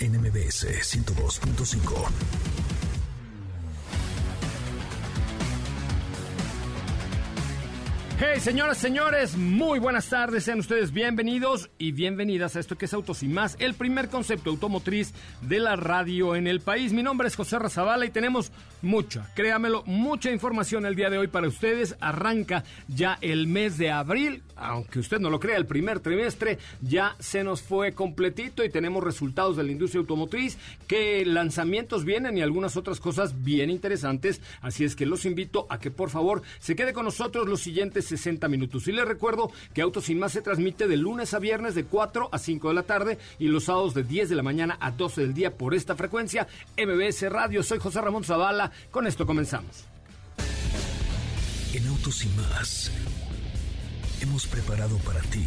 NMBS 102.5. Hey, señoras, señores, muy buenas tardes, sean ustedes bienvenidos y bienvenidas a esto que es Autos y Más, el primer concepto automotriz de la radio en el país. Mi nombre es José Razabala y tenemos mucha, créamelo, mucha información el día de hoy para ustedes. Arranca ya el mes de abril, aunque usted no lo crea, el primer trimestre ya se nos fue completito y tenemos resultados de la industria automotriz, que lanzamientos vienen y algunas otras cosas bien interesantes. Así es que los invito a que por favor se quede con nosotros los siguientes 60 minutos. Y les recuerdo que Autos Sin Más se transmite de lunes a viernes de 4 a 5 de la tarde y los sábados de 10 de la mañana a 12 del día por esta frecuencia. MBS Radio, soy José Ramón Zavala. Con esto comenzamos. En Autos y Más hemos preparado para ti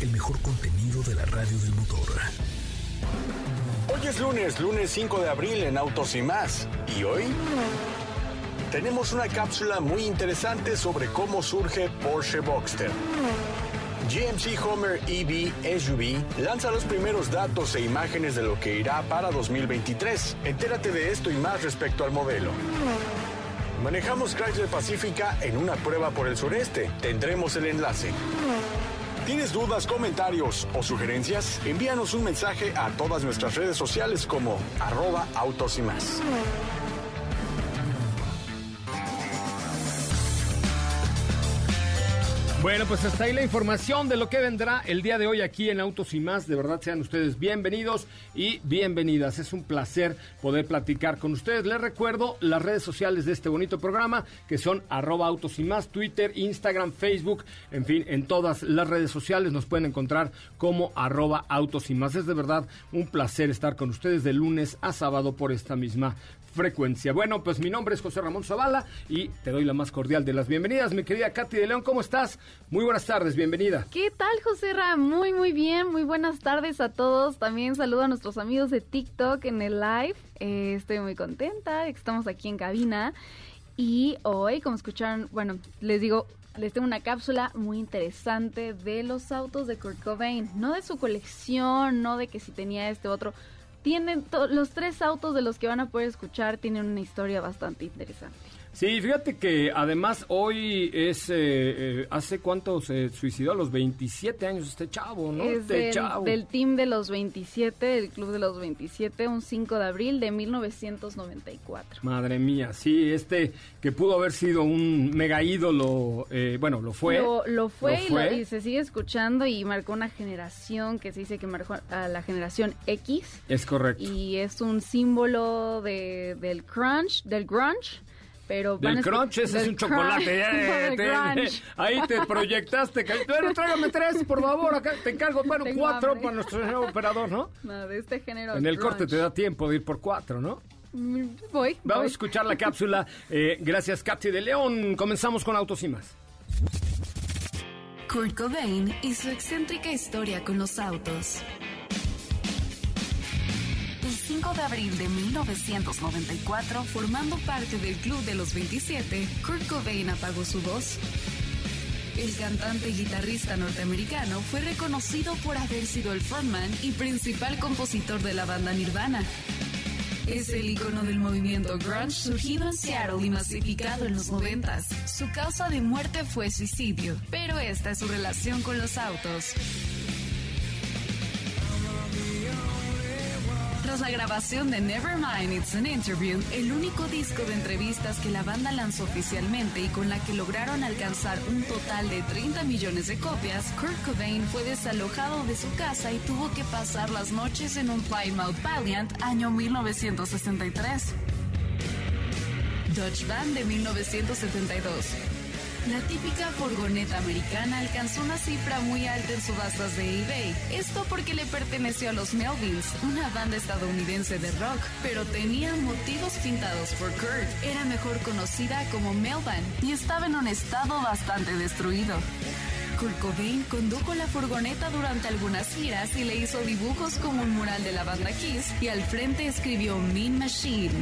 el mejor contenido de la radio del motor. Hoy es lunes, lunes 5 de abril en Autos y Más. ¿Y hoy? Tenemos una cápsula muy interesante sobre cómo surge Porsche Boxster. GMC Homer EV SUV lanza los primeros datos e imágenes de lo que irá para 2023. Entérate de esto y más respecto al modelo. Manejamos Chrysler Pacifica en una prueba por el sureste. Tendremos el enlace. ¿Tienes dudas, comentarios o sugerencias? Envíanos un mensaje a todas nuestras redes sociales como arroba autos y más. Bueno, pues hasta ahí la información de lo que vendrá el día de hoy aquí en Autos y más. De verdad sean ustedes bienvenidos y bienvenidas. Es un placer poder platicar con ustedes. Les recuerdo las redes sociales de este bonito programa que son arroba autos y más, Twitter, Instagram, Facebook, en fin, en todas las redes sociales nos pueden encontrar como arroba autos y más. Es de verdad un placer estar con ustedes de lunes a sábado por esta misma frecuencia. Bueno, pues mi nombre es José Ramón Zavala y te doy la más cordial de las bienvenidas. Mi querida Katy de León, ¿cómo estás? Muy buenas tardes, bienvenida. ¿Qué tal, José Ramón? Muy, muy bien. Muy buenas tardes a todos. También saludo a nuestros amigos de TikTok en el live. Eh, estoy muy contenta de que estamos aquí en cabina. Y hoy, como escucharon, bueno, les digo, les tengo una cápsula muy interesante de los autos de Kurt Cobain. No de su colección, no de que si tenía este otro tienen los tres autos de los que van a poder escuchar tienen una historia bastante interesante. Sí, fíjate que además hoy es, eh, eh, ¿hace cuánto se suicidó? A los 27 años este chavo, ¿no? Es este del, chavo. del team de los 27, del club de los 27, un 5 de abril de 1994. Madre mía, sí, este que pudo haber sido un mega ídolo, eh, bueno, lo fue. Lo, lo fue, y, lo- y se sigue escuchando y marcó una generación que se dice que marcó a la generación X. Es correcto. Y es un símbolo de, del crunch, del grunge. Pero Del crunch, ese es un chocolate. eh, te- grunge. ahí te proyectaste. Bueno, tráigame tres, por favor. Acá te encargo, bueno, Tengo cuatro hambre. para nuestro señor operador, ¿no? No, de este género. En el corte te da tiempo de ir por cuatro, ¿no? Mm, Voy. Vamos a escuchar la cápsula. eh, gracias, Katy de León. Comenzamos con Autos y más. Kurt Cobain y su excéntrica historia con los autos. El 5 de abril de 1994, formando parte del Club de los 27, Kurt Cobain apagó su voz. El cantante y guitarrista norteamericano fue reconocido por haber sido el frontman y principal compositor de la banda Nirvana. Es el icono del movimiento grunge surgido en Seattle y masificado en los noventas. Su causa de muerte fue suicidio, pero esta es su relación con los autos. Tras la grabación de Nevermind It's an Interview, el único disco de entrevistas que la banda lanzó oficialmente y con la que lograron alcanzar un total de 30 millones de copias, Kurt Cobain fue desalojado de su casa y tuvo que pasar las noches en un Plymouth Valiant año 1963. Dodge Van de 1972. La típica furgoneta americana alcanzó una cifra muy alta en subastas de eBay. Esto porque le perteneció a los Melvins, una banda estadounidense de rock, pero tenía motivos pintados por Kurt. Era mejor conocida como Melvan y estaba en un estado bastante destruido. Kurt Cobain condujo la furgoneta durante algunas giras y le hizo dibujos como un mural de la banda Kiss y al frente escribió Mean Machine.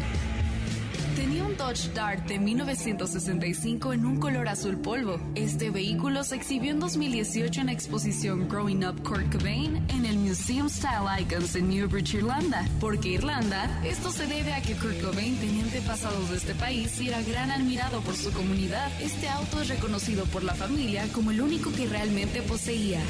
Tenía un Dodge Dart de 1965 en un color azul polvo. Este vehículo se exhibió en 2018 en la exposición Growing Up Kurt Cobain en el Museum Style Icons en Newbridge, Irlanda. ¿Por qué Irlanda? Esto se debe a que Kurt Cobain tenía antepasados de este país y era gran admirado por su comunidad. Este auto es reconocido por la familia como el único que realmente poseía.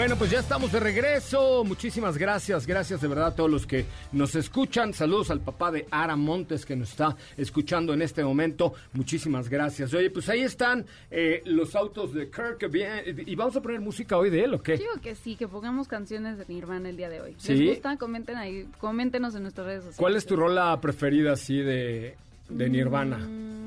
Bueno, pues ya estamos de regreso. Muchísimas gracias, gracias de verdad a todos los que nos escuchan. Saludos al papá de Ara Montes que nos está escuchando en este momento. Muchísimas gracias. Oye, pues ahí están eh, los autos de Kirk. ¿Y vamos a poner música hoy de él o qué? Digo que sí, que pongamos canciones de Nirvana el día de hoy. ¿Sí? ¿Les gusta? Comenten ahí, coméntenos en nuestras redes sociales. ¿Cuál es tu rola preferida así de, de Nirvana? Mm,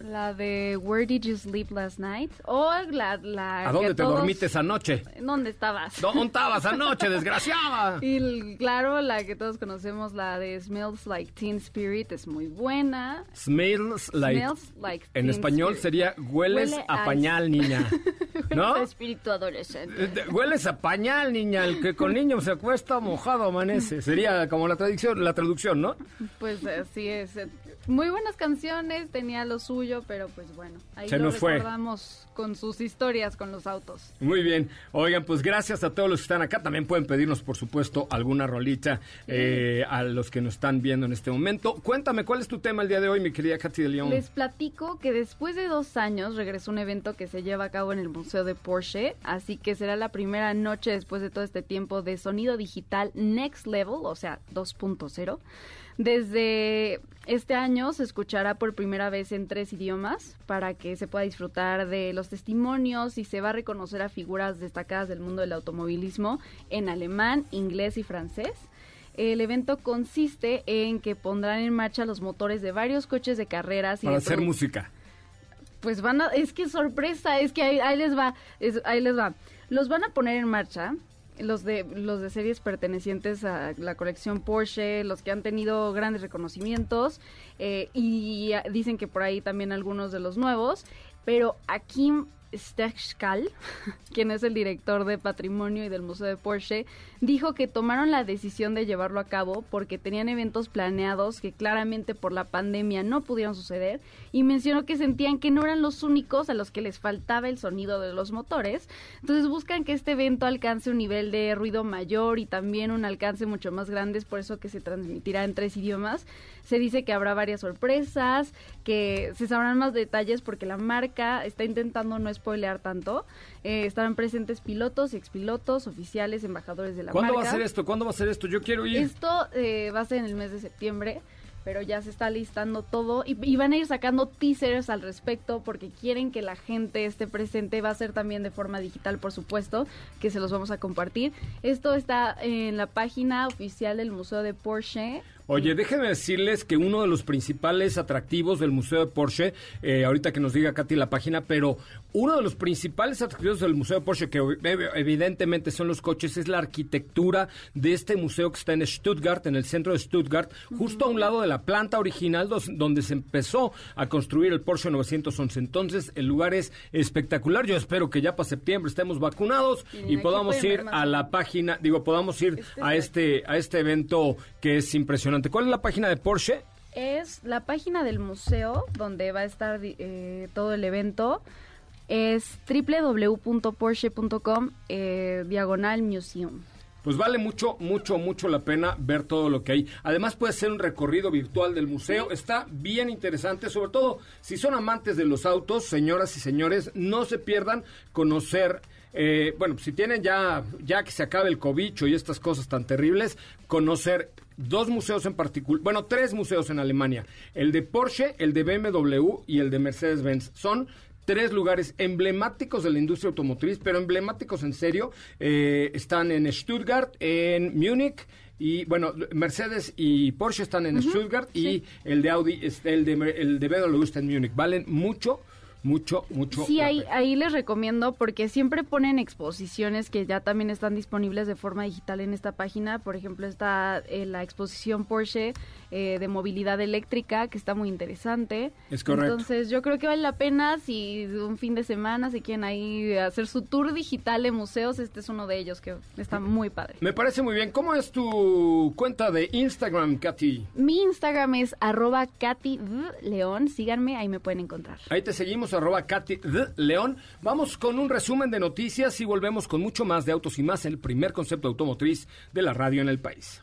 La de Where Did You Sleep Last Night? O la... la ¿A dónde te todos- dormiste esa noche? ¿Dónde estabas? ¿Dónde estabas anoche, desgraciada? Y claro, la que todos conocemos, la de Smells Like Teen Spirit, es muy buena. Smells like... Smells like en Teen español Spirit. sería hueles Huele a a- pañal, niña. ¿No? A espíritu adolescente. Eh, Hueles a pañal, niña. El que con niño se acuesta mojado amanece. Sería como la traducción, la traducción, ¿no? Pues así es. Muy buenas canciones, tenía lo suyo, pero pues bueno, ahí Se lo nos fue. recordamos con sus historias con los autos. Muy bien. Oigan, pues gracias a todos los que están acá. También pueden pedirnos, por supuesto, alguna rolita eh, a los que nos están viendo en este momento. Cuéntame, ¿cuál es tu tema el día de hoy, mi querida Katy de León? Les platico que después de dos años regresó un evento que se lleva a cabo en el Museo de Porsche, así que será la primera noche después de todo este tiempo de sonido digital Next Level, o sea, 2.0. Desde este año se escuchará por primera vez en tres idiomas para que se pueda disfrutar de los testimonios y se va a reconocer a figuras destacadas del mundo del automovilismo en alemán, inglés y francés. El evento consiste en que pondrán en marcha los motores de varios coches de carreras y Para de hacer música. Pues van a, es que sorpresa, es que ahí, ahí les va, es- ahí les va. Los van a poner en marcha los de los de series pertenecientes a la colección Porsche, los que han tenido grandes reconocimientos eh, y dicen que por ahí también algunos de los nuevos, pero Akim Stechkal, quien es el director de patrimonio y del Museo de Porsche, dijo que tomaron la decisión de llevarlo a cabo porque tenían eventos planeados que claramente por la pandemia no pudieron suceder y mencionó que sentían que no eran los únicos a los que les faltaba el sonido de los motores. Entonces buscan que este evento alcance un nivel de ruido mayor y también un alcance mucho más grande, es por eso que se transmitirá en tres idiomas. Se dice que habrá varias sorpresas, que se sabrán más detalles porque la marca está intentando no spoilear tanto. Eh, estarán presentes pilotos, expilotos, oficiales, embajadores de la ¿Cuándo marca. va a ser esto? ¿Cuándo va a ser esto? Yo quiero ir. Esto eh, va a ser en el mes de septiembre, pero ya se está listando todo y, y van a ir sacando teasers al respecto porque quieren que la gente esté presente. Va a ser también de forma digital, por supuesto, que se los vamos a compartir. Esto está en la página oficial del Museo de Porsche. Oye, déjenme decirles que uno de los principales atractivos del Museo de Porsche, eh, ahorita que nos diga Katy la página, pero uno de los principales atractivos del Museo de Porsche, que ev- evidentemente son los coches, es la arquitectura de este museo que está en Stuttgart, en el centro de Stuttgart, justo a un lado de la planta original donde se empezó a construir el Porsche 911. Entonces, el lugar es espectacular. Yo espero que ya para septiembre estemos vacunados y podamos ir a la página, digo, podamos ir Este a es- este, a este evento que es impresionante. ¿Cuál es la página de Porsche? Es la página del museo donde va a estar eh, todo el evento. Es www.porsche.com eh, diagonal museum. pues vale mucho, mucho, mucho la pena ver todo lo que hay. Además puede ser un recorrido virtual del museo, está bien interesante, sobre todo si son amantes de los autos, señoras y señores, no se pierdan conocer eh, bueno, si tienen ya, ya que se acabe el cobicho y estas cosas tan terribles, conocer dos museos en particular, bueno, tres museos en Alemania, el de Porsche, el de BMW y el de Mercedes-Benz. Son tres lugares emblemáticos de la industria automotriz, pero emblemáticos en serio. Eh, están en Stuttgart, en Múnich. Y bueno, Mercedes y Porsche están en Stuttgart y el de Audi, el de, el de BMW está en Múnich. Valen mucho, mucho, mucho. Sí, ahí, ahí les recomiendo porque siempre ponen exposiciones que ya también están disponibles de forma digital en esta página. Por ejemplo, está eh, la exposición Porsche eh, de movilidad eléctrica, que está muy interesante. Es correcto. Entonces, yo creo que vale la pena si un fin de semana se quieren ahí hacer su tour digital de museos, este es uno de ellos que está muy padre. Me parece muy bien. ¿Cómo es tu cuenta de Instagram, Katy? Mi Instagram es arroba Katy León. Síganme, ahí me pueden encontrar. Ahí te seguimos, arroba Katy León. Vamos con un resumen de noticias y volvemos con mucho más de autos y más el primer concepto automotriz de la radio en el país.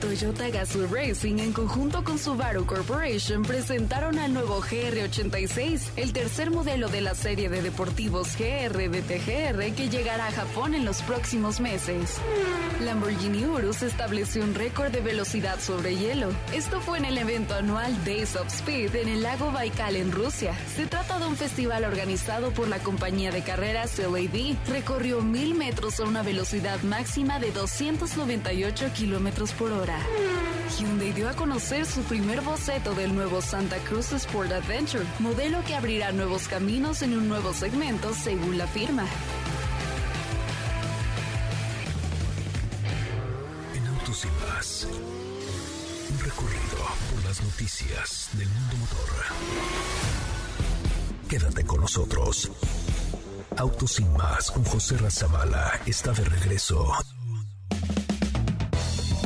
Toyota Gazoo Racing en conjunto con Subaru Corporation presentaron al nuevo GR86, el tercer modelo de la serie de deportivos GR de TGR que llegará a Japón en los próximos meses. Lamborghini Urus estableció un récord de velocidad sobre hielo. Esto fue en el evento anual Days of Speed en el lago Baikal en Rusia. Se trata de un festival organizado por la compañía de carreras LAD. Recorrió mil metros a una velocidad máxima de 298 kilómetros por hora. Hyundai dio a conocer su primer boceto del nuevo Santa Cruz Sport Adventure, modelo que abrirá nuevos caminos en un nuevo segmento según la firma. En Autos y más. Un recorrido por las noticias del mundo motor. Quédate con nosotros. Autos y más con José Razabala está de regreso.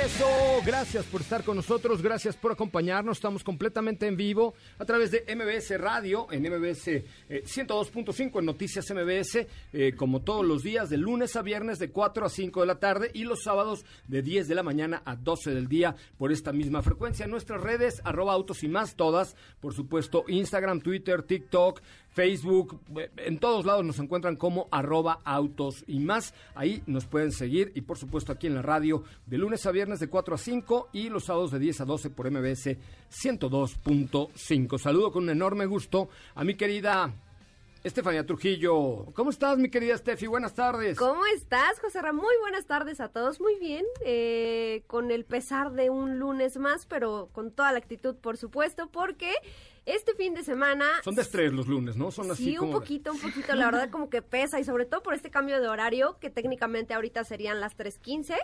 Regreso. Gracias por estar con nosotros, gracias por acompañarnos. Estamos completamente en vivo a través de MBS Radio, en MBS eh, 102.5 en Noticias MBS, eh, como todos los días, de lunes a viernes de 4 a 5 de la tarde y los sábados de 10 de la mañana a 12 del día por esta misma frecuencia. Nuestras redes, arroba autos y más, todas, por supuesto, Instagram, Twitter, TikTok, Facebook, eh, en todos lados nos encuentran como arroba autos y más. Ahí nos pueden seguir y por supuesto aquí en la radio de lunes a viernes de 4 a 5 y los sábados de 10 a 12 por MBS 102.5. Saludo con un enorme gusto a mi querida Estefanía Trujillo. ¿Cómo estás, mi querida Steffi? Buenas tardes. ¿Cómo estás, José Ramón? Muy buenas tardes a todos. Muy bien, eh, con el pesar de un lunes más, pero con toda la actitud, por supuesto, porque este fin de semana... Son de estrés los lunes, ¿no? Son así Sí, un poquito, un poquito, la verdad como que pesa y sobre todo por este cambio de horario que técnicamente ahorita serían las 3.15,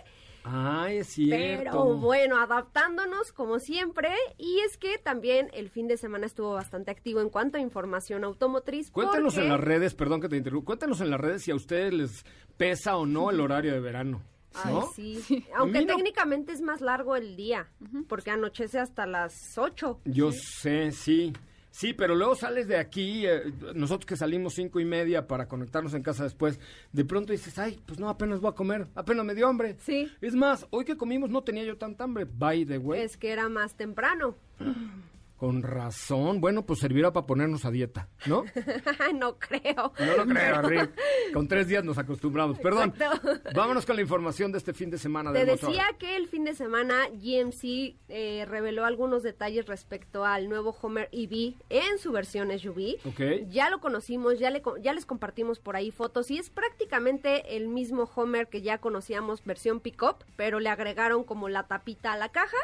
Ay, es cierto. pero bueno, adaptándonos como siempre y es que también el fin de semana estuvo bastante activo en cuanto a información automotriz. Cuéntanos porque- en las redes, perdón que te interrumpa, cuéntanos en las redes si a ustedes les pesa o no el horario de verano. Ay, ¿no? sí. Aunque técnicamente es más largo el día, porque anochece hasta las 8. Yo sé, sí. Sí, pero luego sales de aquí, eh, nosotros que salimos cinco y media para conectarnos en casa después, de pronto dices, ay, pues no, apenas voy a comer, apenas me dio hambre. Sí. Es más, hoy que comimos no tenía yo tanta hambre, by the way. Es que era más temprano. Con razón. Bueno, pues servirá para ponernos a dieta, ¿no? no creo. No lo creo, Rick. Con tres días nos acostumbramos. Perdón. Exacto. Vámonos con la información de este fin de semana Te motor. decía que el fin de semana GMC eh, reveló algunos detalles respecto al nuevo Homer EV en su versión SUV. Ok. Ya lo conocimos, ya, le, ya les compartimos por ahí fotos y es prácticamente el mismo Homer que ya conocíamos versión pickup, pero le agregaron como la tapita a la caja.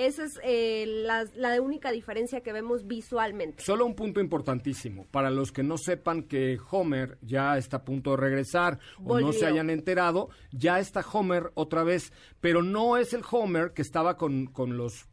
Esa es eh, la, la única diferencia que vemos visualmente. Solo un punto importantísimo. Para los que no sepan que Homer ya está a punto de regresar o no se hayan enterado, ya está Homer otra vez, pero no es el Homer que estaba con, con los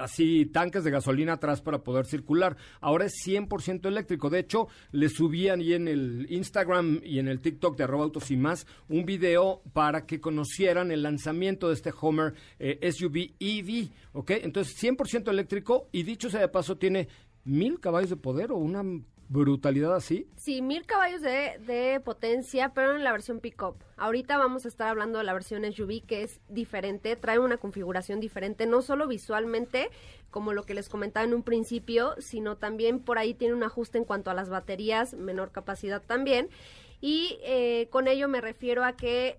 así tanques de gasolina atrás para poder circular. Ahora es 100% eléctrico. De hecho, le subían ahí en el Instagram y en el TikTok de autos y más un video para que conocieran el lanzamiento de este Homer eh, SUV EV, ¿ok? Entonces, 100% eléctrico y dicho sea de paso, tiene mil caballos de poder o una brutalidad así. Sí, mil caballos de, potencia, pero en la versión pickup. Ahorita vamos a estar hablando de la versión SUV que es diferente, trae una configuración diferente, no solo visualmente, como lo que les comentaba en un principio, sino también por ahí tiene un ajuste en cuanto a las baterías, menor capacidad también. Y eh, con ello me refiero a que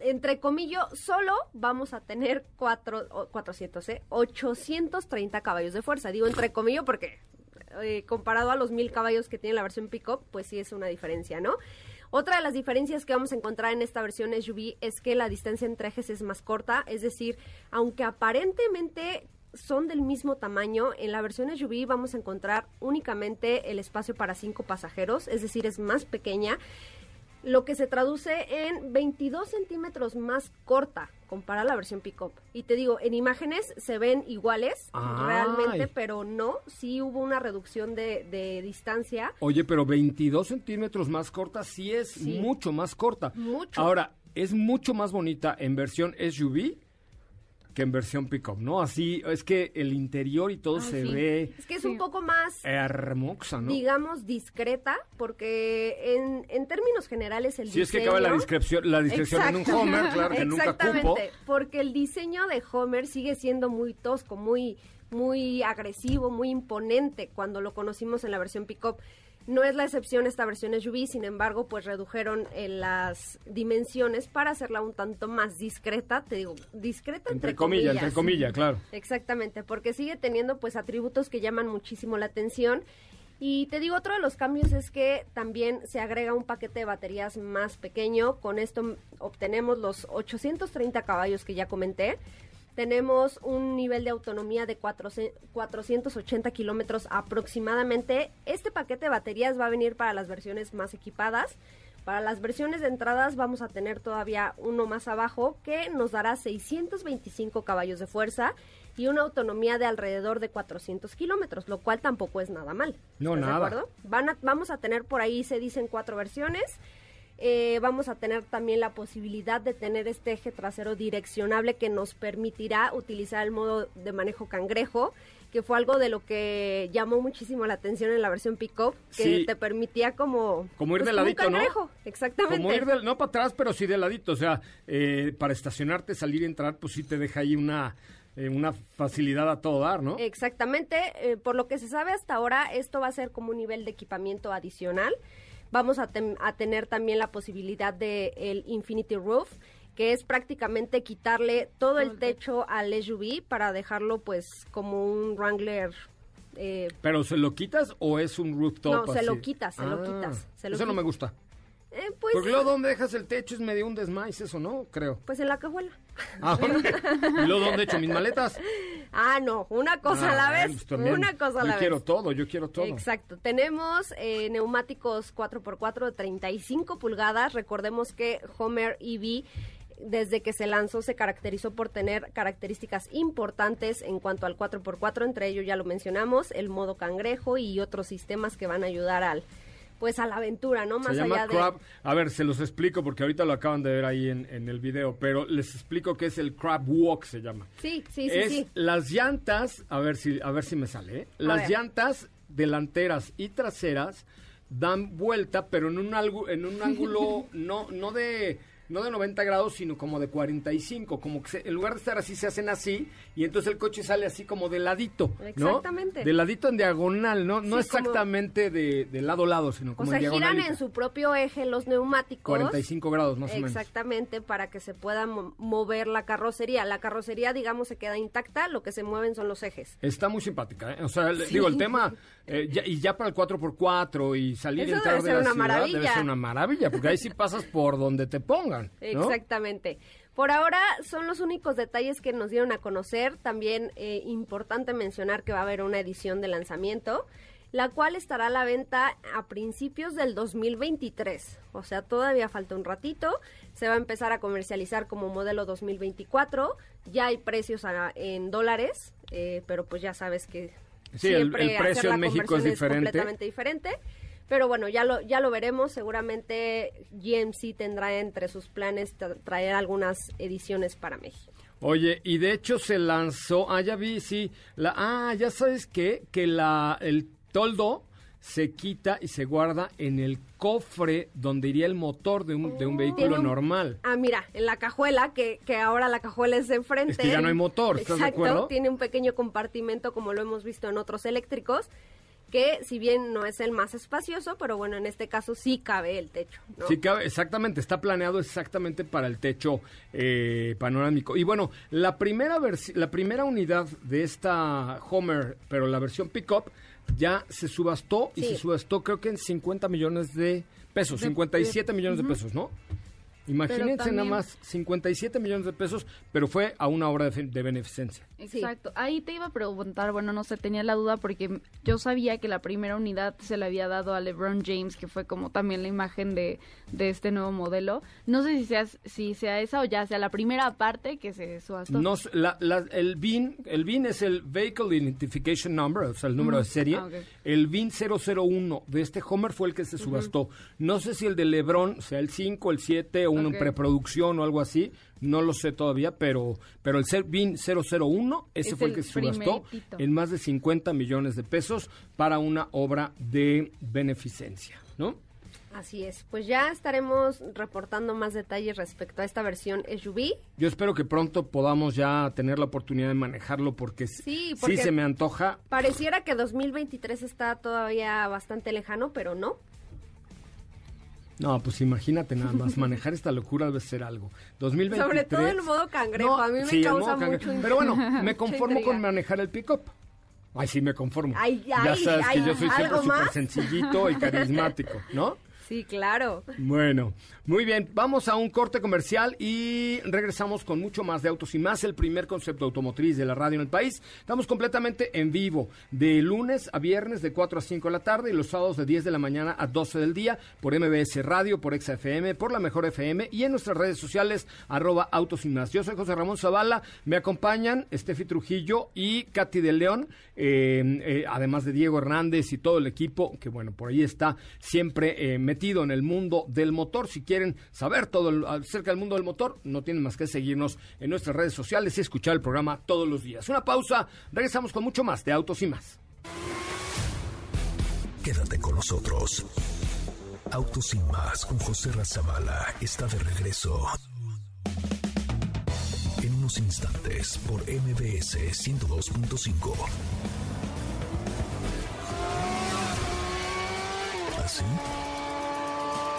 entre comillas, solo vamos a tener cuatro, o 400, ¿eh? 830 caballos de fuerza. Digo entre comillas porque eh, comparado a los mil caballos que tiene la versión pickup, pues sí es una diferencia, ¿no? Otra de las diferencias que vamos a encontrar en esta versión SUV es que la distancia entre ejes es más corta, es decir, aunque aparentemente son del mismo tamaño, en la versión SUV vamos a encontrar únicamente el espacio para cinco pasajeros, es decir, es más pequeña lo que se traduce en 22 centímetros más corta comparada a la versión pickup. Y te digo, en imágenes se ven iguales Ay. realmente, pero no, sí hubo una reducción de, de distancia. Oye, pero 22 centímetros más corta sí es Sí. mucho más corta. Mucho. Ahora, es mucho más bonita en versión SUV que en versión pickup, ¿no? Así, es que el interior y todo Ah, se sí. ve Es que es Sí. un poco más, hermosa, ¿no? digamos, discreta, porque en, en términos generales el Si es que diseño... cabe la discreción, la discreción en un. Homer, claro que nunca cupo. Exactamente, porque el diseño de Homer sigue siendo muy tosco, muy, muy agresivo, muy imponente cuando lo conocimos en la versión pickup. No es la excepción esta versión SUV, sin embargo, pues redujeron eh, las dimensiones para hacerla un tanto más discreta, te digo, discreta entre, Entre comillas, entre comillas, claro. Exactamente, porque sigue teniendo pues atributos que llaman muchísimo la atención. Y te digo, otro de los cambios es que también se agrega un paquete de baterías más pequeño. Con esto obtenemos los 830 caballos que ya comenté. Tenemos un nivel de autonomía de 400 480 kilómetros aproximadamente. Este paquete de baterías va a venir para las versiones más equipadas. Para las versiones de entradas vamos a tener todavía uno más abajo que nos dará 625 caballos de fuerza y una autonomía de alrededor de 400 kilómetros, lo cual tampoco es nada mal. No, ¿Estás de nada. acuerdo? Van a- vamos a tener por ahí, se dicen, cuatro versiones. Eh, vamos a tener también la posibilidad de tener este eje trasero direccionable que nos permitirá utilizar el modo de manejo cangrejo, que fue algo de lo que llamó muchísimo la atención en la versión pick-up, que Sí. te permitía como... Como ir de un ladito, ¿no? cangrejo, Exactamente. Como ir no para atrás, pero sí de ladito. O sea, eh, para estacionarte, salir y entrar, pues sí te deja ahí una, eh, una facilidad a todo dar, ¿no? Exactamente, eh, por lo que se sabe hasta ahora, esto va a ser como un nivel de equipamiento adicional. Vamos a, tem- a tener también la posibilidad de el Infinity Roof, que es prácticamente quitarle todo el techo al SUV para dejarlo pues como un Wrangler eh, ¿Pero se lo quitas o es un rooftop No, se lo quitas, se lo Ah, quitas, se lo eso no me gusta. Eh, pues, Porque luego donde dejas el techo es medio un desmais, eso, ¿no? Creo. pues en la cajuela. Ah, ¿Y luego dónde echo mis maletas? Ah, no, una cosa a la Ah, vez, pues también. una cosa a la Yo vez. quiero todo, yo quiero todo. Exacto. Tenemos eh, neumáticos 4x4 de 35 pulgadas. Recordemos que Homer EV desde que se lanzó se caracterizó por tener características importantes en cuanto al 4x4, entre ellos ya lo mencionamos, el modo cangrejo y otros sistemas que van a ayudar al pues a la aventura, ¿no? Más se llama allá de crab. A ver, se los explico porque ahorita lo acaban de ver ahí en, en el video, pero les explico qué es el crab walk, se llama. Sí, sí, sí, es sí. las llantas, a ver si a ver si me sale. ¿eh? Las llantas delanteras y traseras dan vuelta, pero en un algo en un ángulo no no de no de 90 grados, sino como de 45, como que se- en lugar de estar así se hacen así y entonces el coche sale así como de ladito, ¿no? Exactamente. De ladito en diagonal, no no Sí, como- exactamente de, de lado a lado, sino O como sea, en diagonal. giran en su propio eje los neumáticos. 45 grados más o menos. Exactamente, para que se pueda mo- mover la carrocería. La carrocería, digamos, se queda intacta, lo que se mueven son los ejes. Está muy simpática, ¿eh? O sea, digo, el tema, eh, ya- y ya para el 4x4 y salir y entrar debe de ser la una ciudad debe maravilla. ser una maravilla, porque ahí sí pasas por donde te Exactamente. Por ahora son los únicos detalles que nos dieron a conocer. También eh, importante mencionar que va a haber una edición de lanzamiento, la cual estará a la venta a principios del 2023. O sea, todavía falta un ratito. Se va a empezar a comercializar como modelo 2024. Ya hay precios a- en dólares, eh, pero pues ya sabes que Sí, siempre el precio hacer la en México es diferente. completamente diferente. Pero bueno, ya lo, ya lo veremos. Seguramente GMC tendrá entre sus planes tra- traer algunas ediciones para México. Oye, y de hecho se lanzó, ah, ya vi, sí, la, ah, ya sabes qué, que la, el toldo se quita y se guarda en el cofre donde iría el motor de un, de un vehículo Tiene un- normal. Ah, mira, en la cajuela, que, que ahora la cajuela es de enfrente. Es que ya no hay motor, ¿estás de Exacto, acuerdo? tiene un pequeño compartimento como lo hemos visto en otros eléctricos, que si bien no es el más espacioso, pero bueno, en este caso sí cabe el techo. ¿no? Sí, cabe- exactamente, está planeado exactamente para el techo eh, panorámico. Y bueno, la primera, la primera unidad de esta Homer, pero la versión pickup, ya se subastó y Sí. se subastó creo que en 50 millones de pesos, 57 millones de pesos, ¿no? Imagínense también- nada más, 57 millones de pesos, pero fue a una obra de, de beneficencia. Exacto. Ahí te iba a preguntar, bueno, no sé, tenía la duda porque yo sabía que la primera unidad se le había dado a LeBron James, que fue como también la imagen de, de este nuevo modelo. No sé si sea, si sea esa o ya sea la primera parte que se subastó. No sé, la- la- el VIN, el VIN es el Vehicle Identification Number, o sea, el número de serie. Ah, ok. El VIN 001 de este Homer fue el que se subastó. No sé si el de LeBron sea el 5, el 7 o en preproducción o algo así. No lo sé todavía, pero, pero el ser- VIN 001, ese Es fue el que se primeritito. en más de 50 millones de pesos para una obra de beneficencia, ¿no? Así es, pues ya estaremos reportando más detalles respecto a esta versión SUV. Yo espero que pronto podamos ya tener la oportunidad de manejarlo porque Sí, sí porque- se me antoja Pareciera que 2023 está todavía bastante lejano, pero no. No, pues imagínate nada más, manejar esta locura debe ser algo. 2023. Sobre todo el modo cangrejo, a mí me sí, causa mucho Pero bueno, me conformo con manejar el pick-up. Ay, sí, me conformo. Ay, ya ay, sabes ay, que yo soy siempre ¿algo súper sencillito y carismático, ¿no? Sí, claro. Bueno, muy bien, vamos a un corte comercial y regresamos con mucho más de Autos y Más, el primer concepto automotriz de la radio en el país. Estamos completamente en vivo, de lunes a viernes de 4 a 5 de la tarde y los sábados de 10 de la mañana a 12 del día por MBS Radio, por XFM, por la Mejor FM y en nuestras redes sociales arroba Autos y Más. Yo soy José Ramón Zavala, me acompañan Estefi Trujillo y Katy de León, eh, eh, además de Diego Hernández y todo el equipo que bueno, por ahí está siempre eh, en el mundo del motor. Si quieren saber todo acerca del mundo del motor, no tienen más que seguirnos en nuestras redes sociales y escuchar el programa todos los días. Una pausa, regresamos con mucho más de Autos y Más. Quédate con nosotros. Autos sin más con José Razabala está de regreso. En unos instantes por MBS 102.5. ¿Así?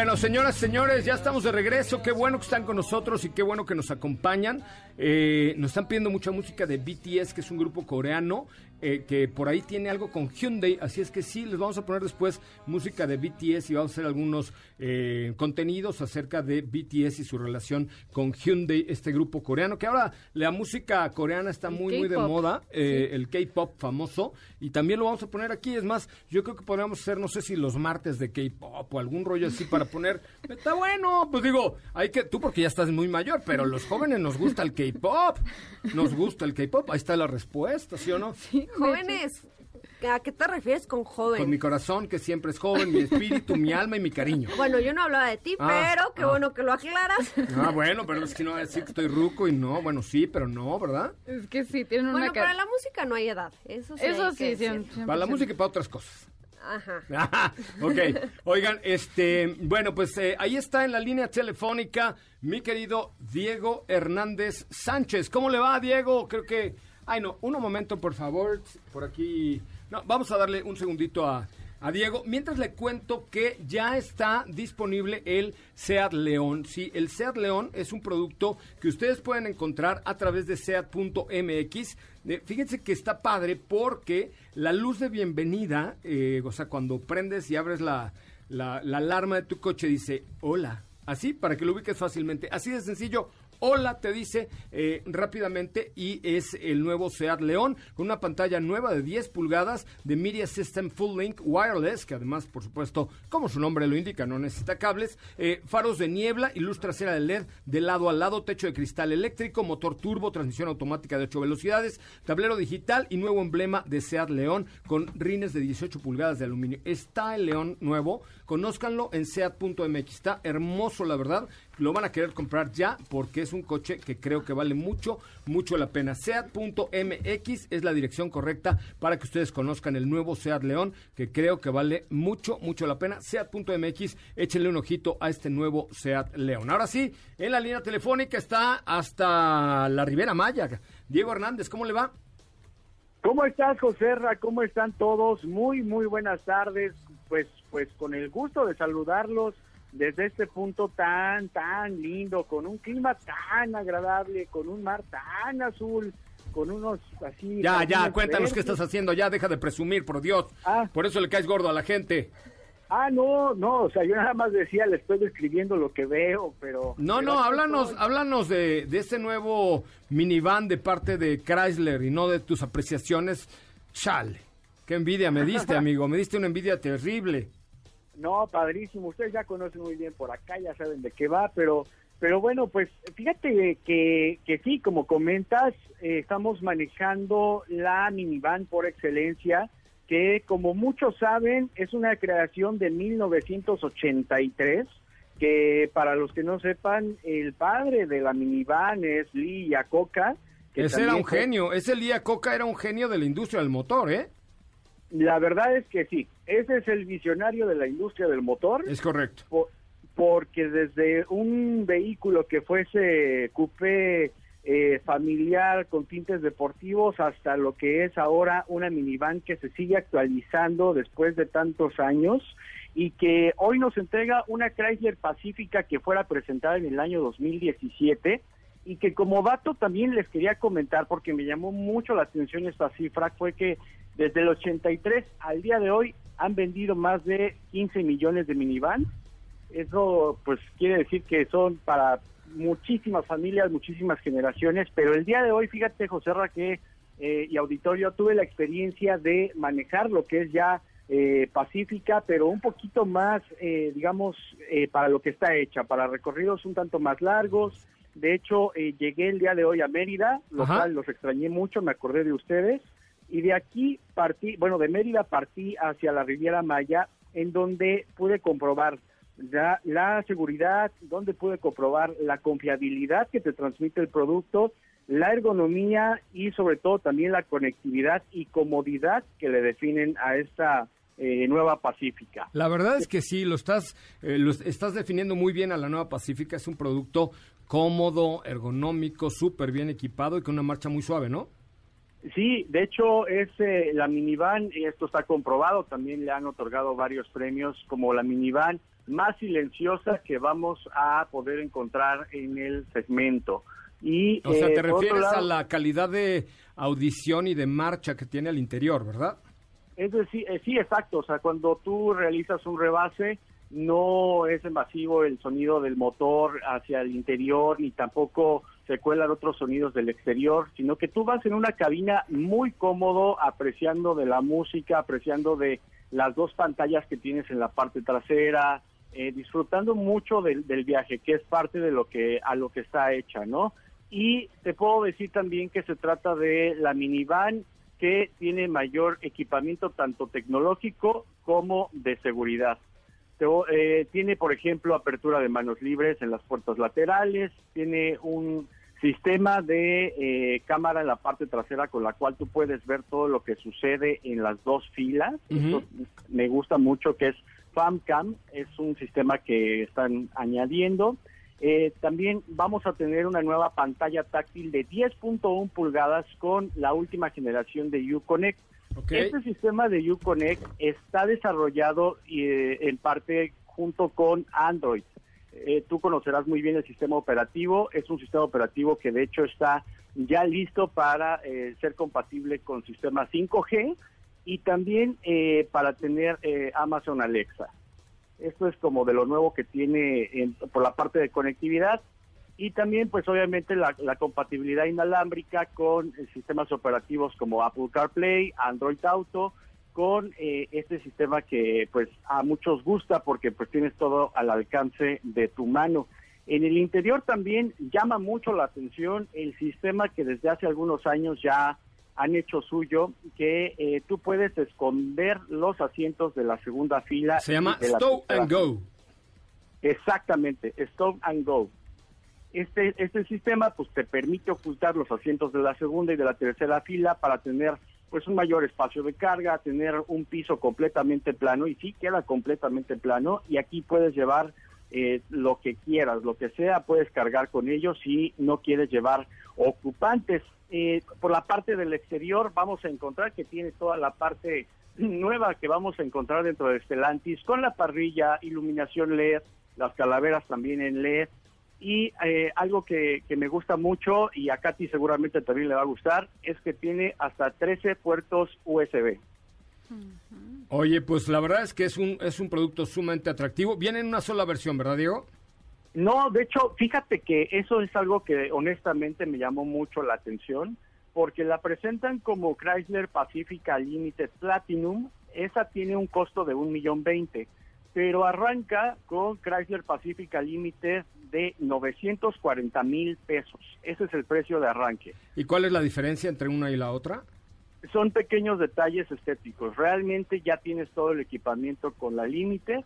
Bueno, señoras señores, ya estamos de regreso. Qué bueno que están con nosotros y qué bueno que nos acompañan. Eh, nos están pidiendo mucha música de BTS, que es un grupo coreano eh, que por ahí tiene algo con Hyundai. Así es que sí, les vamos a poner después música de BTS y vamos a hacer algunos eh, contenidos acerca de BTS y su relación con Hyundai, este grupo coreano. Que ahora la música coreana está muy, muy de moda. eh, el K-pop famoso. Y también lo vamos a poner aquí. Es más, yo creo que podríamos hacer, no sé si los martes de K-pop o algún rollo así para poner. Está bueno, pues digo, hay que. Tú porque ya estás muy mayor, pero los jóvenes nos gusta el K-pop. Nos gusta el K-pop. Ahí está la respuesta, ¿sí o no? Jóvenes, ¿a qué te refieres con joven? Con mi corazón, que siempre es joven, mi espíritu, mi alma y mi cariño. Bueno, yo no hablaba de ti, Ah, pero qué ah. bueno que lo aclaras. Ah, bueno, pero es que no va a decir que estoy ruco y no. Bueno, sí, pero no, ¿verdad? Es que sí, tienen una Bueno, para la música no hay edad. Eso sí. Eso sí, siempre. Para la música y para otras cosas. Ajá. Ok, oigan, este, bueno, pues eh, ahí está en la línea telefónica mi querido Diego Hernández Sánchez. ¿Cómo le va, Diego? Creo que, ay no, un momento, por favor, por aquí, no, vamos a darle un segundito a, a Diego. Mientras le cuento que ya está disponible el Seat León. Sí, el Seat León es un producto que ustedes pueden encontrar a través de seat.mx. Eh, Fíjense que está padre porque la luz de bienvenida, eh, o sea, cuando prendes y abres la, la, la alarma de tu coche, dice hola. Así, para que lo ubiques fácilmente. Así de sencillo. Hola, te dice eh, rápidamente y es el nuevo Seat León con una pantalla nueva de 10 pulgadas de Media System Full Link Wireless, que además, por supuesto, como su nombre lo indica, no necesita cables, eh, faros de niebla y luz trasera de LED de lado a lado, techo de cristal eléctrico, motor turbo, transmisión automática de 8 velocidades, tablero digital y nuevo emblema de Seat León con rines de 18 pulgadas de aluminio. Está el León nuevo, conózcanlo en seat.mx. Está hermoso, la verdad. Lo van a querer comprar ya porque es un coche que creo que vale mucho, mucho la pena. Seat.mx es la dirección correcta para que ustedes conozcan el nuevo Seat León, que creo que vale mucho, mucho la pena. Seat.mx, échenle un ojito a este nuevo Seat León. Ahora sí, en la línea telefónica está hasta la Ribera Maya. Diego Hernández, ¿cómo le va? ¿Cómo estás, José Ra? ¿Cómo están todos? Muy, muy buenas tardes. Pues, pues con el gusto de saludarlos desde este punto tan, tan lindo, con un clima tan agradable, con un mar tan azul, con unos así... Ya, ya, cuéntanos qué estás haciendo, ya deja de presumir, por Dios. Ah. Por eso le caes gordo a la gente. Ah, no, no, o sea, yo nada más decía, le estoy describiendo lo que veo, pero... No, pero no, háblanos, estoy. háblanos de, de este nuevo minivan de parte de Chrysler y no de tus apreciaciones. Chale, qué envidia me diste, amigo, me diste una envidia terrible. No, padrísimo. Ustedes ya conocen muy bien por acá, ya saben de qué va, pero, pero bueno, pues fíjate que, que sí, como comentas, eh, estamos manejando la minivan por excelencia, que como muchos saben es una creación de 1983, que para los que no sepan, el padre de la minivan es Lee Iacocca. que Ese era un genio, ese Lía Coca era un genio de la industria del motor, ¿eh? La verdad es que sí, ese es el visionario de la industria del motor. Es correcto. Po- porque desde un vehículo que fuese coupé eh, familiar con tintes deportivos hasta lo que es ahora una minivan que se sigue actualizando después de tantos años y que hoy nos entrega una Chrysler Pacífica que fuera presentada en el año 2017 y que como dato también les quería comentar porque me llamó mucho la atención esta cifra fue que desde el 83 al día de hoy han vendido más de 15 millones de minivans. Eso pues quiere decir que son para muchísimas familias, muchísimas generaciones, pero el día de hoy, fíjate José Raque eh, y auditorio, tuve la experiencia de manejar lo que es ya eh, pacífica, pero un poquito más, eh, digamos, eh, para lo que está hecha, para recorridos un tanto más largos. De hecho, eh, llegué el día de hoy a Mérida, lo Ajá. cual los extrañé mucho, me acordé de ustedes. Y de aquí partí, bueno, de Mérida partí hacia la Riviera Maya, en donde pude comprobar la, la seguridad, donde pude comprobar la confiabilidad que te transmite el producto, la ergonomía y sobre todo también la conectividad y comodidad que le definen a esta eh, nueva Pacífica. La verdad es que sí, lo estás, eh, lo estás definiendo muy bien a la nueva Pacífica. Es un producto cómodo, ergonómico, súper bien equipado y con una marcha muy suave, ¿no? Sí, de hecho es eh, la minivan, y esto está comprobado, también le han otorgado varios premios como la minivan más silenciosa que vamos a poder encontrar en el segmento. Y, O sea, eh, te refieres a la calidad de audición y de marcha que tiene al interior, ¿verdad? Es decir, eh, sí, exacto. O sea, cuando tú realizas un rebase, no es invasivo el sonido del motor hacia el interior, ni tampoco se cuelan otros sonidos del exterior, sino que tú vas en una cabina muy cómodo, apreciando de la música, apreciando de las dos pantallas que tienes en la parte trasera, eh, disfrutando mucho del, del viaje, que es parte de lo que a lo que está hecha, ¿no? Y te puedo decir también que se trata de la minivan que tiene mayor equipamiento tanto tecnológico como de seguridad. Eh, tiene, por ejemplo, apertura de manos libres en las puertas laterales, tiene un sistema de eh, cámara en la parte trasera con la cual tú puedes ver todo lo que sucede en las dos filas. Esto me gusta mucho que es FamCam, es un sistema que están añadiendo. Eh, también vamos a tener una nueva pantalla táctil de 10.1 pulgadas con la última generación de Uconnect. Ok. Este sistema de Uconnect está desarrollado eh, en parte junto con Android. Eh, tú conocerás muy bien el sistema operativo. Es un sistema operativo que de hecho está ya listo para eh, ser compatible con sistema 5G y también eh, para tener eh, Amazon Alexa. Esto es como de lo nuevo que tiene en- por la parte de conectividad y también pues obviamente la, la compatibilidad inalámbrica con eh, sistemas operativos como Apple CarPlay, Android Auto, con eh, este sistema que pues a muchos gusta porque pues tienes todo al alcance de tu mano. En el interior también llama mucho la atención el sistema que desde hace algunos años ya han hecho suyo, que eh, tú puedes esconder los asientos de la segunda fila. Se llama Stow and Go. Exactamente, Stop and Go. Este, este sistema pues te permite ocultar los asientos de la segunda y de la tercera fila para tener pues un mayor espacio de carga, tener un piso completamente plano y sí queda completamente plano y aquí puedes llevar eh, lo que quieras, lo que sea, puedes cargar con ellos si no quieres llevar ocupantes. Eh, por la parte del exterior vamos a encontrar que tiene toda la parte nueva que vamos a encontrar dentro de Stellantis con la parrilla, iluminación LED, las calaveras también en LED y eh, algo que, que me gusta mucho y a Katy seguramente también le va a gustar es que tiene hasta 13 puertos USB. Oye, pues la verdad es que es un, es un producto sumamente atractivo. Viene en una sola versión, ¿verdad, Diego? No, de hecho, fíjate que eso es algo que honestamente me llamó mucho la atención, porque la presentan como Chrysler Pacifica Limited Platinum, esa tiene un costo de un millón veinte, pero arranca con Chrysler Pacifica Limited de 940 mil pesos. Ese es el precio de arranque. ¿Y cuál es la diferencia entre una y la otra? Son pequeños detalles estéticos. Realmente ya tienes todo el equipamiento con la Limited.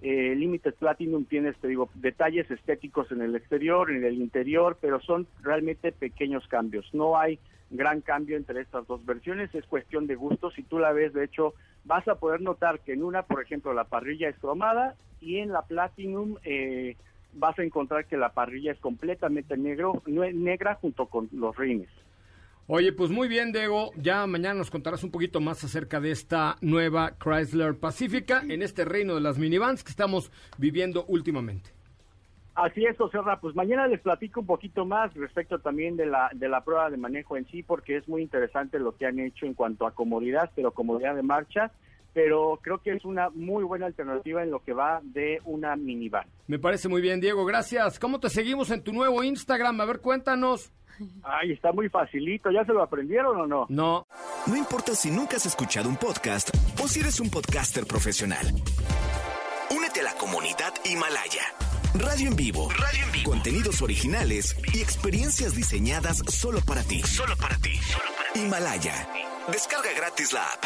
Eh, Limited Platinum tienes, te digo, detalles estéticos en el exterior, en el interior, pero son realmente pequeños cambios. No hay gran cambio entre estas dos versiones, es cuestión de gusto. Si tú la ves, de hecho, vas a poder notar que en una, por ejemplo, la parrilla es cromada y en la Platinum eh, vas a encontrar que la parrilla es completamente negro, negra junto con los rines. Oye, pues muy bien, Diego. Ya mañana nos contarás un poquito más acerca de esta nueva Chrysler Pacífica en este reino de las minivans que estamos viviendo últimamente. Así es, José Ra, pues mañana les platico un poquito más respecto también de la, de la prueba de manejo en sí, porque es muy interesante lo que han hecho en cuanto a comodidad, pero comodidad de marcha, pero creo que es una muy buena alternativa en lo que va de una minivan. Me parece muy bien, Diego. Gracias. ¿Cómo te seguimos en tu nuevo Instagram? A ver, cuéntanos. Ay, está muy facilito, ¿ya se lo aprendieron o no? No. No importa si nunca has escuchado un podcast o si eres un podcaster profesional. Únete a la comunidad Himalaya. Radio en vivo. Radio en vivo. Contenidos originales y experiencias diseñadas solo para ti. Solo para ti. Himalaya. Descarga gratis la app.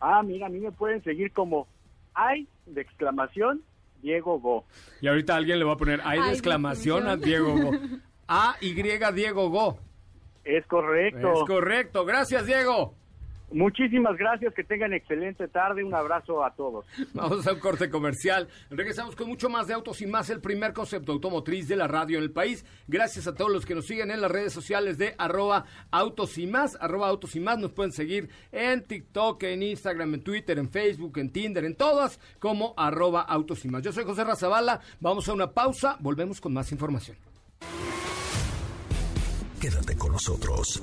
Ah, mira, a mí me pueden seguir como ay de exclamación Diego Go. Y ahorita alguien le va a poner ay de exclamación a Diego Go. A Y Diego Go. Es correcto. Es correcto. Gracias, Diego. Muchísimas gracias, que tengan excelente tarde, un abrazo a todos. Vamos a un corte comercial. Regresamos con mucho más de Autos y Más, el primer concepto automotriz de la radio en el país. Gracias a todos los que nos siguen en las redes sociales de arroba Autos y Más, arroba Autos y Más. Nos pueden seguir en TikTok, en Instagram, en Twitter, en Facebook, en Tinder, en todas, como arroba Autos y Más. Yo soy José Razabala. Vamos a una pausa. Volvemos con más información. Quédate con nosotros.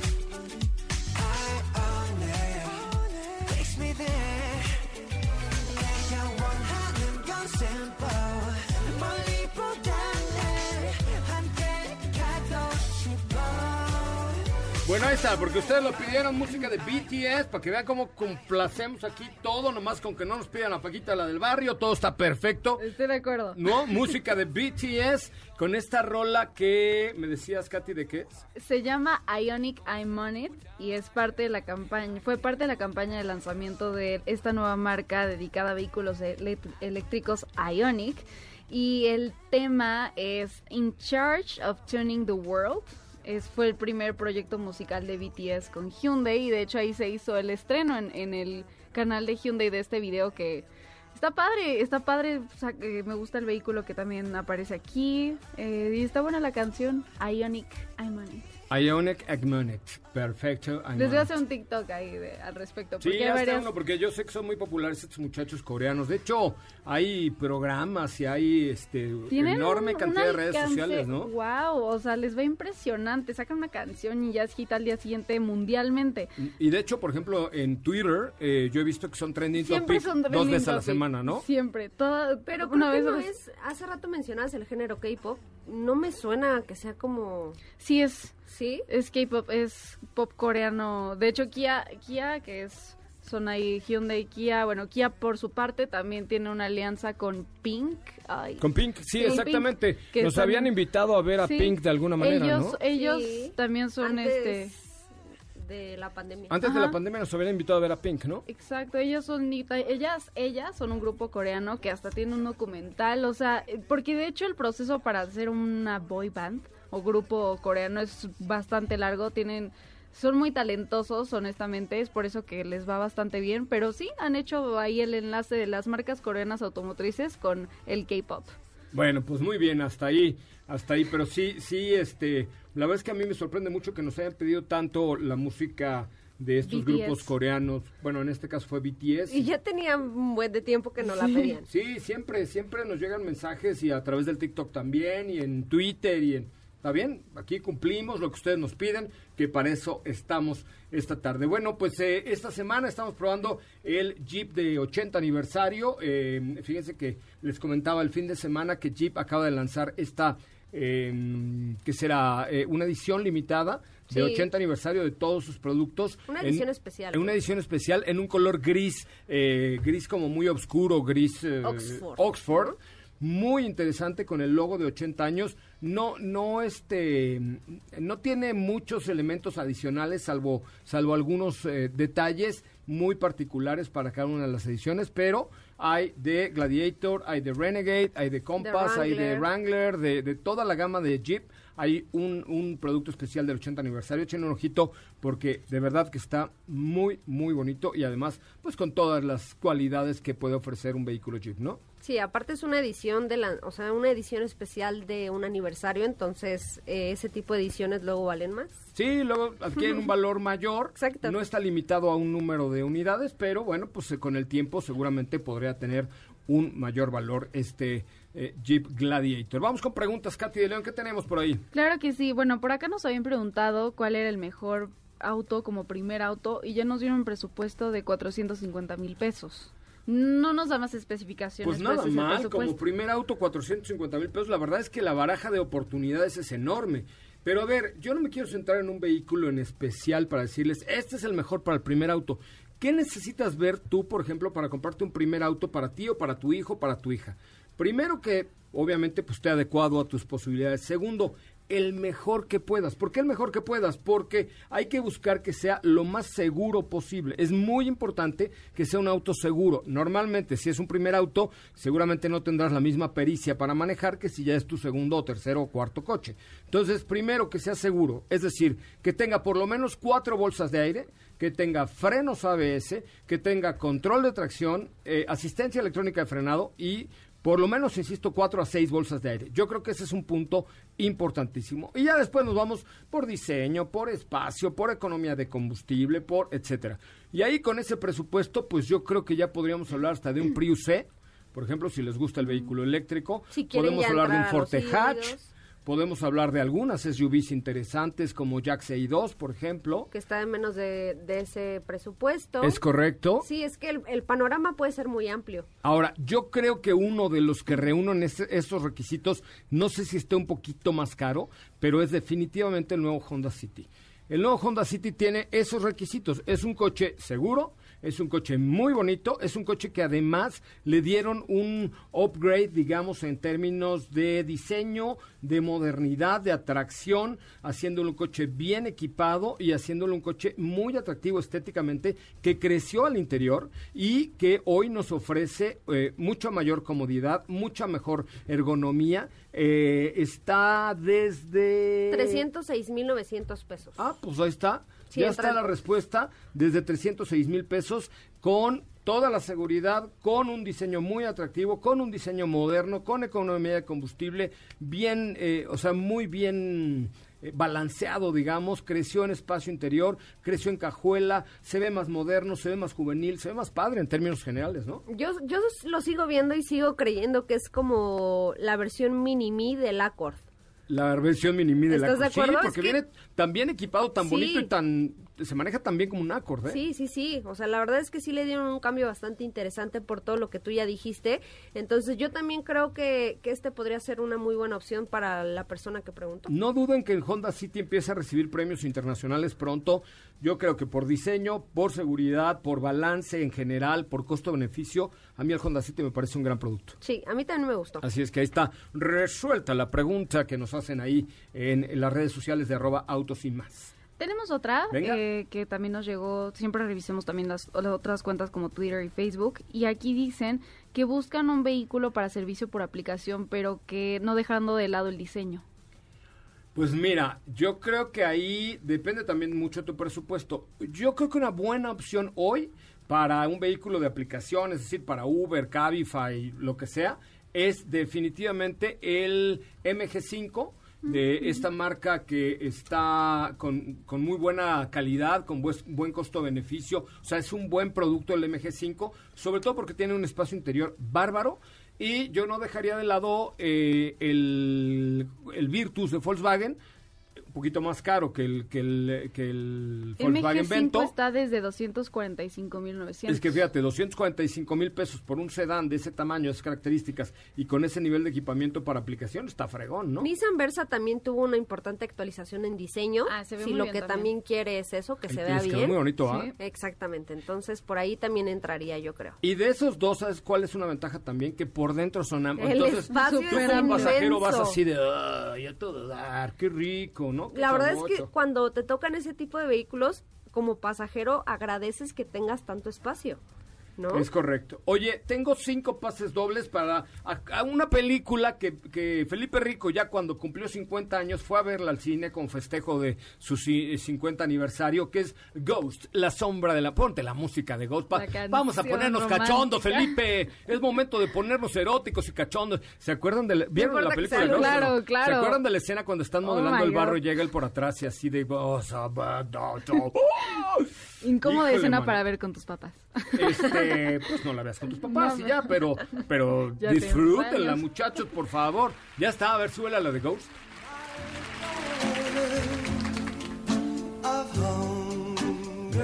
Porque ustedes lo pidieron música de BTS para que vean cómo complacemos aquí todo, nomás con que no nos pidan la paquita la del barrio, todo está perfecto. Estoy de acuerdo. No, música de BTS con esta rola que me decías, Katy, ¿de qué es? Se llama Ionic I'm On It y es parte de la campaña, fue parte de la campaña de lanzamiento de esta nueva marca dedicada a vehículos elect- eléctricos Ionic y el tema es In Charge of Tuning the World. Es, fue el primer proyecto musical de BTS con Hyundai y de hecho ahí se hizo el estreno en, en el canal de Hyundai de este video que está padre, está padre, o sea, me gusta el vehículo que también aparece aquí eh, y está buena la canción Ionic I'm On It. Ionic Agmonic. Perfecto. Les voy a hacer un TikTok ahí de- al respecto. Sí, Porque hazte varias- uno, porque yo sé que son muy populares estos muchachos coreanos. De hecho, hay programas y hay este tienen enorme cantidad de redes sociales, ¿no? Wow, o sea, les va impresionante. Sacan una canción y ya es hit al día siguiente mundialmente. Y de hecho, por ejemplo, en Twitter, eh, yo he visto que son trending Siempre topic son dos veces a la semana, ¿no? Siempre, toda, Pero una vez no es, hace rato mencionabas el género K-pop, no me suena que sea como, Sí es, ¿sí? es K-pop, es pop coreano. De hecho, Kia, Kia que es son ahí Hyundai, Kia, bueno, Kia por su parte también tiene una alianza con Pink. Ay, Con Pink, sí, Sí, exactamente. Pink, que Nos también- habían invitado a ver a Sí, Pink de alguna manera, ellos, ¿no? Ellos Sí. también son Antes este de la pandemia. Antes de la pandemia nos habían invitado a ver a Pink, ¿no? Exacto, ellos son ellas, ellas son un grupo coreano que hasta tiene un documental, o sea, porque de hecho el proceso para hacer una boy band o grupo coreano es bastante largo, tienen Son muy talentosos, honestamente, es por eso que les va bastante bien, pero sí han hecho ahí el enlace de las marcas coreanas automotrices con el K-pop. Bueno, pues muy bien, hasta ahí, hasta ahí, pero sí, sí, este, la verdad es que a mí me sorprende mucho que nos hayan pedido tanto la música de estos BTS. grupos coreanos, bueno, en este caso fue BTS. Y ya tenía un buen de tiempo que no la pedían. Sí, siempre, siempre nos llegan mensajes y a través del TikTok también y en Twitter y en... ¿Está bien? Aquí cumplimos lo que ustedes nos piden, que para eso estamos esta tarde. Bueno, pues eh, esta semana estamos probando el Jeep de 80 aniversario. Eh, fíjense que les comentaba el fin de semana que Jeep acaba de lanzar esta, eh, que será Eh, una edición limitada de Sí. 80 aniversario de todos sus productos. Una en- edición especial. En una edición especial en un color gris, eh, gris como muy oscuro, gris eh, Oxford. Oxford. Muy interesante con el logo de 80 años. No, no, este, no tiene muchos elementos adicionales, salvo, salvo algunos eh, detalles muy particulares para cada una de las ediciones, pero hay de Gladiator, hay de Renegade, hay de Compass, hay de Wrangler. Wrangler, de, de toda la gama de Jeep. Hay un, un producto especial del 80 aniversario. Echen un ojito porque de verdad que está muy, muy bonito y además, pues con todas las cualidades que puede ofrecer un vehículo Jeep, ¿no? Sí, aparte es una edición de la, o sea, una edición especial de un aniversario, entonces eh, ese tipo de ediciones luego valen más. Sí, luego adquieren un valor mayor. Exacto. No está limitado a un número de unidades, pero bueno, pues eh, con el tiempo seguramente podría tener un mayor valor este eh, Jeep Gladiator. Vamos con preguntas, Katy de León, ¿qué tenemos por ahí? Claro que sí. Bueno, por acá nos habían preguntado cuál era el mejor auto como primer auto y ya nos dieron un presupuesto de 450 mil pesos. No nos da más especificaciones. Pues nada mal, como primer auto 450 mil pesos, la verdad es que la baraja de oportunidades es enorme. Pero a ver, yo no me quiero centrar en un vehículo en especial para decirles, este es el mejor para el primer auto. ¿Qué necesitas ver tú, por ejemplo, para comprarte un primer auto para ti o para tu hijo o para tu hija? Primero que, obviamente, pues esté adecuado a tus posibilidades. Segundo, el mejor que puedas. ¿Por qué el mejor que puedas? Porque hay que buscar que sea lo más seguro posible. Es muy importante que sea un auto seguro. Normalmente, si es un primer auto, seguramente no tendrás la misma pericia para manejar que si ya es tu segundo tercero o cuarto coche. Entonces, primero que sea seguro, es decir, que tenga por lo menos cuatro bolsas de aire, que tenga frenos ABS, que tenga control de tracción, eh, asistencia electrónica de frenado y por lo menos, insisto, cuatro a seis bolsas de aire. Yo creo que ese es un punto importantísimo. Y ya después nos vamos por diseño, por espacio, por economía de combustible, por etcétera. Y ahí con ese presupuesto, pues yo creo que ya podríamos hablar hasta de un Prius C, por ejemplo, si les gusta el vehículo eléctrico. Si podemos hablar de un Forte Hatch. híbridos. Podemos hablar de algunas SUVs interesantes como Jack CI2, por ejemplo. que está en menos de, de ese presupuesto. ¿Es correcto? Sí, es que el, el panorama puede ser muy amplio. Ahora, yo creo que uno de los que reúnen ese- esos requisitos, no sé si esté un poquito más caro, pero es definitivamente el nuevo Honda City. El nuevo Honda City tiene esos requisitos. Es un coche seguro, es un coche muy bonito, es un coche que además le dieron un upgrade, digamos, en términos de diseño, de modernidad, de atracción, haciéndolo un coche bien equipado y haciéndolo un coche muy atractivo estéticamente, que creció al interior y que hoy nos ofrece eh, mucha mayor comodidad, mucha mejor ergonomía. Eh, está desde... 306.900 pesos. Ah, pues ahí está. Sí, ya está la respuesta desde 306 mil pesos con toda la seguridad, con un diseño muy atractivo, con un diseño moderno, con economía de combustible, bien, eh, o sea, muy bien eh, balanceado, digamos, creció en espacio interior, creció en cajuela, se ve más moderno, se ve más juvenil, se ve más padre en términos generales, ¿no? Yo, yo lo sigo viendo y sigo creyendo que es como la versión mini-me del Accord. La versión mini de la ¿Estás de Sí, acuerdo? Es porque que- viene tan bien equipado, tan Sí. bonito y tan... Se maneja tan bien como un Accord, ¿eh? Sí, sí, sí. O sea, la verdad es que sí le dieron un cambio bastante interesante por todo lo que tú ya dijiste. Entonces, yo también creo que, que este podría ser una muy buena opción para la persona que preguntó. No duden que el Honda City empiece a recibir premios internacionales pronto. Yo creo que por diseño, por seguridad, por balance en general, por costo-beneficio, a mí el Honda City me parece un gran producto. Sí, a mí también me gustó. Así es que ahí está resuelta la pregunta que nos hacen ahí en, en las redes sociales de arroba autos y más. Tenemos otra eh, que también nos llegó, siempre revisemos también las, las otras cuentas como Twitter y Facebook, y aquí dicen que buscan un vehículo para servicio por aplicación, pero que no dejando de lado el diseño. Pues mira, yo creo que ahí depende también mucho de tu presupuesto. Yo creo que una buena opción hoy para un vehículo de aplicación, es decir, para Uber, Cabify, lo que sea, es definitivamente el MG5 de esta marca que está con, con muy buena calidad, con buen, buen costo-beneficio. O sea, es un buen producto el MG5, sobre todo porque tiene un espacio interior bárbaro. Y yo no dejaría de lado eh, el, el Virtus de Volkswagen, un poquito más caro que el, que el, que el El Volkswagen MG5 Vento. está desde 245.900. Es que fíjate, 245 mil pesos por un sedán de ese tamaño, esas características y con ese nivel de equipamiento para aplicación está fregón, ¿no? Nissan Versa también tuvo una importante actualización en diseño. Ah, se ve si muy lo bien que también. también quiere es eso, que se vea bien. muy bonito, ¿ah? Sí. Exactamente. Entonces, por ahí también entraría, yo creo. Y de esos dos, ¿sabes cuál es una ventaja también? Que por dentro son am- El Entonces, espacio tú es como pasajero vas así de, ay, a todo dar, qué rico, ¿no? La verdad es que chabocho". cuando te tocan ese tipo de vehículos, como pasajero, agradeces que tengas tanto espacio, ¿no? Es correcto. Oye, tengo cinco pases dobles para a- a una película que, que Felipe Rico ya cuando cumplió 50 años fue a verla al cine con festejo de su ci- 50 aniversario, que es Ghost, la sombra de la... Ponte la música de Ghost. Vamos a ponernos romántica. cachondos, Felipe. Es momento de ponernos eróticos y cachondos. ¿Se acuerdan de la, ¿Vieron importa la película sea? Claro, claro. ¿Se acuerdan de la escena cuando están Oh modelando el barro y llega él por atrás y así de... "Oh, Incómoda Híjole, escena para ver con tus papás. Este, pues no la veas con tus papás No, y ya, pero, pero Ya disfrútenla, muchachos, por favor. Ya está, a ver, súbela la de Ghost.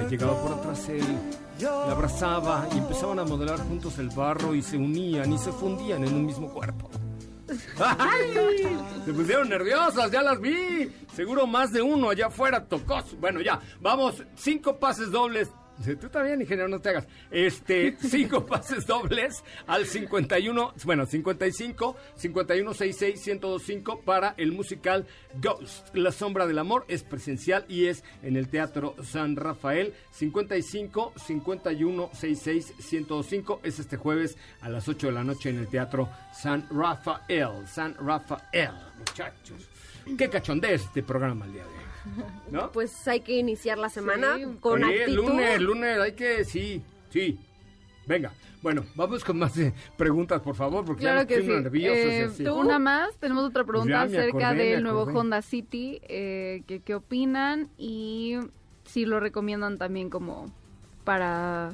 Llegaba por atrás él, la abrazaba y empezaban a modelar juntos el barro y se unían y se fundían en un mismo cuerpo. ¡Ay! Se pusieron nerviosas, ya las vi. Seguro más de uno allá afuera tocó. Bueno, ya, vamos, cinco pases dobles. Dice, Tú también, ingeniero, no te hagas. Este, cinco pases dobles al 51, bueno, 55, 51, 66, 1025 para el musical Ghost. La sombra del amor es presencial y es en el Teatro San Rafael. 55, 51, 66, 1025 es este jueves a las 8 de la noche en el Teatro San Rafael. San Rafael, muchachos. Qué cachondez este programa el día de hoy. ¿No? Pues hay que iniciar la semana Sí. con Oye, actitud. lunes, lunes, hay que, sí, sí. Venga, bueno, vamos con más eh, preguntas, por favor, porque ya Claro nos que sí. pusimos nerviosos y Eh, así. Una más, tenemos otra pregunta Ya me acerca del nuevo. Honda City, eh, que qué opinan y si lo recomiendan también como para...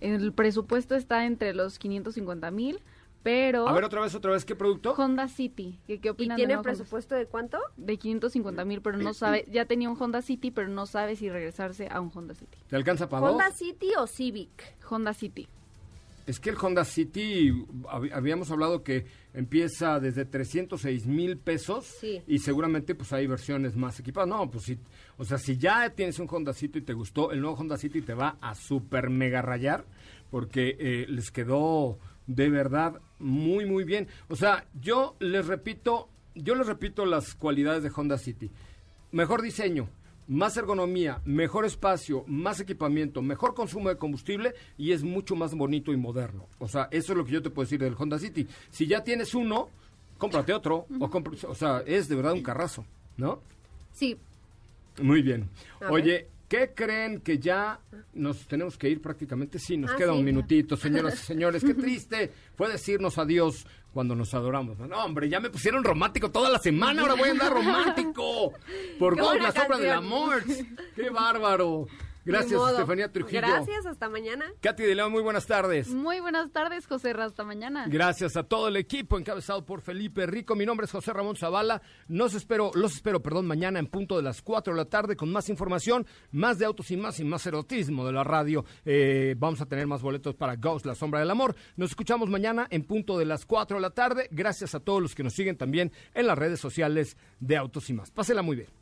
El presupuesto está entre los 550 mil, pero A ver, otra vez, otra vez, ¿qué producto? Honda City, qué ¿Y opinan tiene nuevo Honda presupuesto de cuánto? de 550 mil, pero no sabe, ya tenía un Honda City, pero no sabe si regresarse a un Honda City. ¿Te alcanza para dos? ¿Honda City o Civic? Honda City. Es que el Honda City, hab- habíamos hablado que empieza desde 306 mil pesos Sí. y seguramente pues hay versiones más equipadas. No, pues sí, o sea, si ya tienes un Honda City y te gustó, el nuevo Honda City te va a super mega rayar porque eh, les quedó de verdad muy, muy bien. O sea, yo les repito, yo les repito las cualidades de Honda City. Mejor diseño, más ergonomía, mejor espacio, más equipamiento, mejor consumo de combustible y es mucho más bonito y moderno. O sea, eso es lo que yo te puedo decir del Honda City. Si ya tienes uno, cómprate otro. o, compr- o sea, es de verdad un carrazo, ¿no? Sí. Muy bien. A Oye, ¿qué creen que ya nos tenemos que ir prácticamente? Sí, nos Ah, queda sí. un minutito, señoras y señores. Qué triste fue decirnos adiós cuando nos adoramos. No, hombre, ya me pusieron romántico toda la semana, ahora voy a andar romántico. Por Qué la sombra del canción. amor. Qué bárbaro. Gracias. Estefanía Trujillo. Gracias, hasta mañana. Katy de León, muy buenas tardes. Muy buenas tardes, José. Hasta mañana. Gracias a todo el equipo encabezado por Felipe Rico. Mi nombre es José Ramón Zavala. Nos espero, los espero, perdón, mañana en punto de las 4 de la tarde con más información, más de autos y más y más erotismo de la radio. Eh, vamos a tener más boletos para Ghost, la sombra del amor. Nos escuchamos mañana en punto de las 4 de la tarde. Gracias a todos los que nos siguen también en las redes sociales de Autos y más. Pásela muy bien.